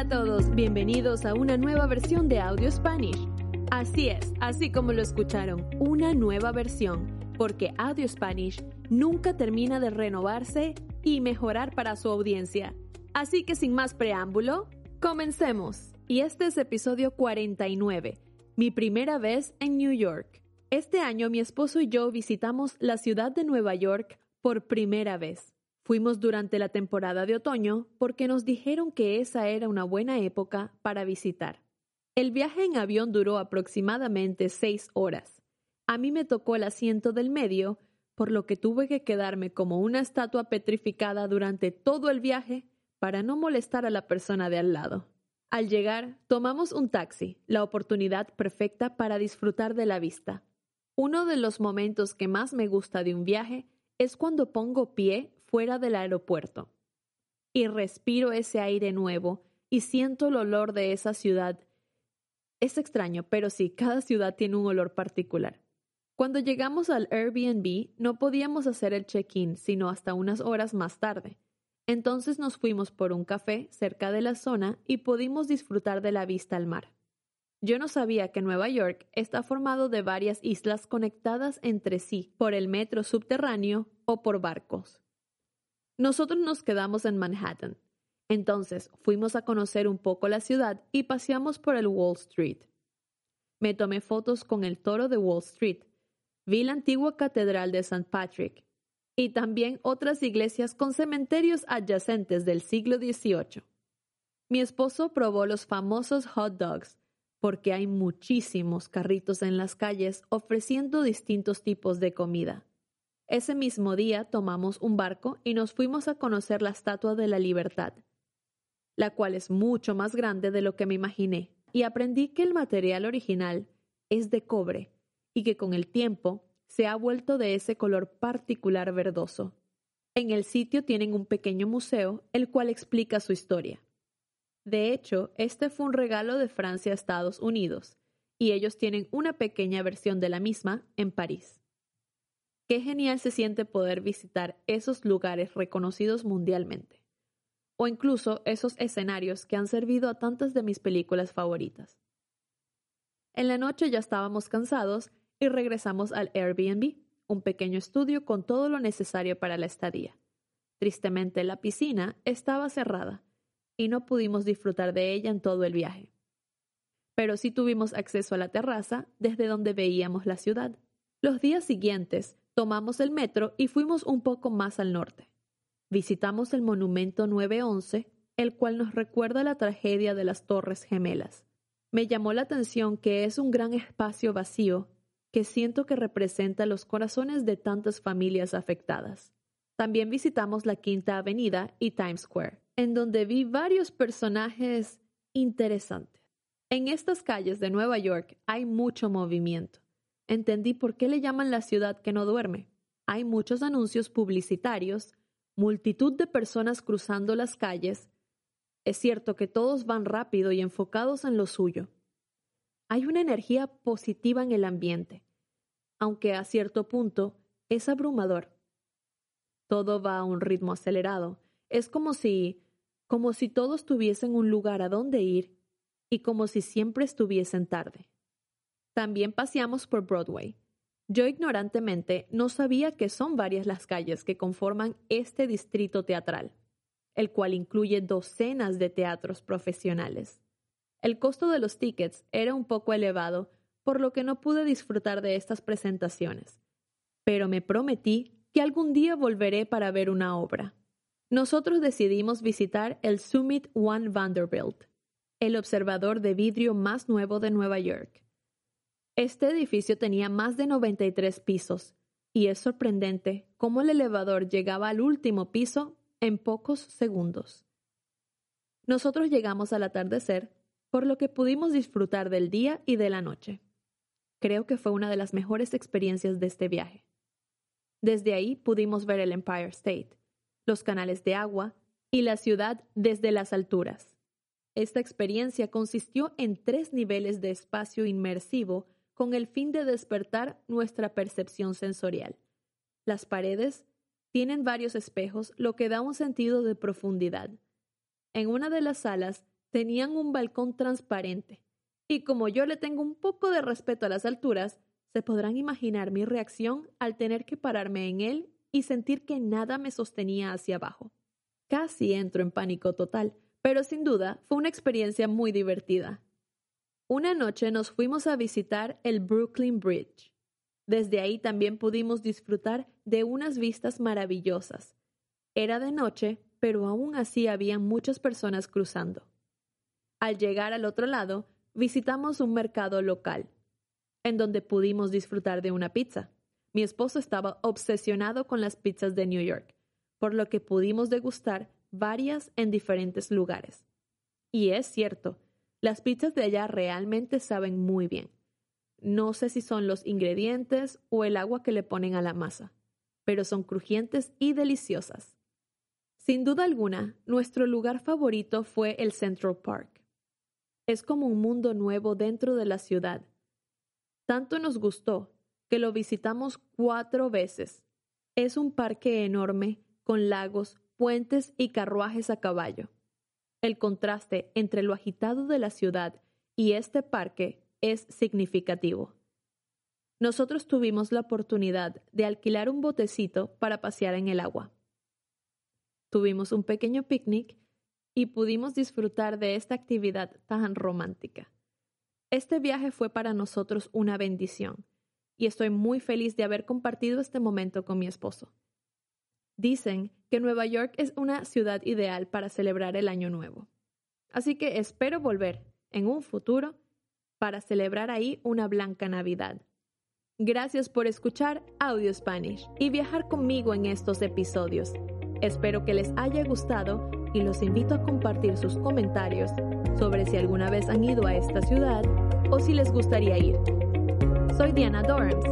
Hola a todos, bienvenidos a una nueva versión de Audio Spanish. Así es, así como lo escucharon, una nueva versión, porque Audio Spanish nunca termina de renovarse y mejorar para su audiencia. Así que sin más preámbulo, comencemos. Y este es episodio 49, mi primera vez en New York. Este año mi esposo y yo visitamos la ciudad de Nueva York por primera vez. Fuimos durante la temporada de otoño porque nos dijeron que esa era una buena época para visitar. El viaje en avión duró aproximadamente seis horas. A mí me tocó el asiento del medio, por lo que tuve que quedarme como una estatua petrificada durante todo el viaje para no molestar a la persona de al lado. Al llegar, tomamos un taxi, la oportunidad perfecta para disfrutar de la vista. Uno de los momentos que más me gusta de un viaje es cuando pongo pie fuera del aeropuerto y respiro ese aire nuevo y siento el olor de esa ciudad. Es extraño, pero sí, cada ciudad tiene un olor particular. Cuando llegamos al Airbnb no podíamos hacer el check-in sino hasta unas horas más tarde. Entonces nos fuimos por un café cerca de la zona y pudimos disfrutar de la vista al mar. Yo no sabía que Nueva York está formado de varias islas conectadas entre sí por el metro subterráneo o por barcos. Nosotros nos quedamos en Manhattan. Entonces fuimos a conocer un poco la ciudad y paseamos por el Wall Street. Me tomé fotos con el toro de Wall Street. Vi la antigua catedral de St. Patrick y también otras iglesias con cementerios adyacentes del siglo XVIII. Mi esposo probó los famosos hot dogs porque hay muchísimos carritos en las calles ofreciendo distintos tipos de comida. Ese mismo día tomamos un barco y nos fuimos a conocer la Estatua de la Libertad, la cual es mucho más grande de lo que me imaginé, y aprendí que el material original es de cobre y que con el tiempo se ha vuelto de ese color particular verdoso. En el sitio tienen un pequeño museo, el cual explica su historia. De hecho, este fue un regalo de Francia a Estados Unidos, y ellos tienen una pequeña versión de la misma en París. Qué genial se siente poder visitar esos lugares reconocidos mundialmente, o incluso esos escenarios que han servido a tantas de mis películas favoritas. En la noche ya estábamos cansados y regresamos al Airbnb, un pequeño estudio con todo lo necesario para la estadía. Tristemente la piscina estaba cerrada y no pudimos disfrutar de ella en todo el viaje. Pero sí tuvimos acceso a la terraza desde donde veíamos la ciudad. Los días siguientes tomamos el metro y fuimos un poco más al norte. Visitamos el monumento 911, el cual nos recuerda la tragedia de las Torres Gemelas. Me llamó la atención que es un gran espacio vacío que siento que representa los corazones de tantas familias afectadas. También visitamos la Quinta Avenida y Times Square, en donde vi varios personajes interesantes. En estas calles de Nueva York hay mucho movimiento entendí por qué le llaman la ciudad que no duerme. Hay muchos anuncios publicitarios, multitud de personas cruzando las calles. Es cierto que todos van rápido y enfocados en lo suyo. Hay una energía positiva en el ambiente, aunque a cierto punto es abrumador. Todo va a un ritmo acelerado. Es como si, como si todos tuviesen un lugar a donde ir y como si siempre estuviesen tarde. También paseamos por Broadway. Yo ignorantemente no sabía que son varias las calles que conforman este distrito teatral, el cual incluye docenas de teatros profesionales. El costo de los tickets era un poco elevado, por lo que no pude disfrutar de estas presentaciones, pero me prometí que algún día volveré para ver una obra. Nosotros decidimos visitar el Summit One Vanderbilt, el observador de vidrio más nuevo de Nueva York. Este edificio tenía más de 93 pisos, y es sorprendente cómo el elevador llegaba al último piso en pocos segundos. Nosotros llegamos al atardecer, por lo que pudimos disfrutar del día y de la noche. Creo que fue una de las mejores experiencias de este viaje. Desde ahí pudimos ver el Empire State, los canales de agua y la ciudad desde las alturas. Esta experiencia consistió en tres niveles de espacio inmersivo con el fin de despertar nuestra percepción sensorial. Las paredes tienen varios espejos, lo que da un sentido de profundidad. En una de las salas tenían un balcón transparente, y como yo le tengo un poco de respeto a las alturas, se podrán imaginar mi reacción al tener que pararme en él y sentir que nada me sostenía hacia abajo. Casi entro en pánico total, pero sin duda fue una experiencia muy divertida. Una noche nos fuimos a visitar el Brooklyn Bridge. Desde ahí también pudimos disfrutar de unas vistas maravillosas. Era de noche, pero aún así habían muchas personas cruzando. Al llegar al otro lado, visitamos un mercado local en donde pudimos disfrutar de una pizza. Mi esposo estaba obsesionado con las pizzas de New York, por lo que pudimos degustar varias en diferentes lugares. Y es cierto, las pizzas de allá realmente saben muy bien. No sé si son los ingredientes o el agua que le ponen a la masa, pero son crujientes y deliciosas. Sin duda alguna, nuestro lugar favorito fue el Central Park. Es como un mundo nuevo dentro de la ciudad tanto nos gustó que lo visitamos cuatro veces. Es un parque enorme con lagos, puentes y carruajes a caballo. El contraste entre lo agitado de la ciudad y este parque es significativo. Nosotros tuvimos la oportunidad de alquilar un botecito para pasear en el agua. Tuvimos un pequeño picnic y pudimos disfrutar de esta actividad tan romántica. Este viaje fue para nosotros una bendición y estoy muy feliz de haber compartido este momento con mi esposo. Dicen que Nueva York es una ciudad ideal para celebrar el Año Nuevo. Así que espero volver en un futuro para celebrar ahí una blanca Navidad. Gracias por escuchar Audio Spanish y viajar conmigo en estos episodios. Espero que les haya gustado y los invito a compartir sus comentarios sobre si alguna vez han ido a esta ciudad o si les gustaría ir. Soy Diana Dorms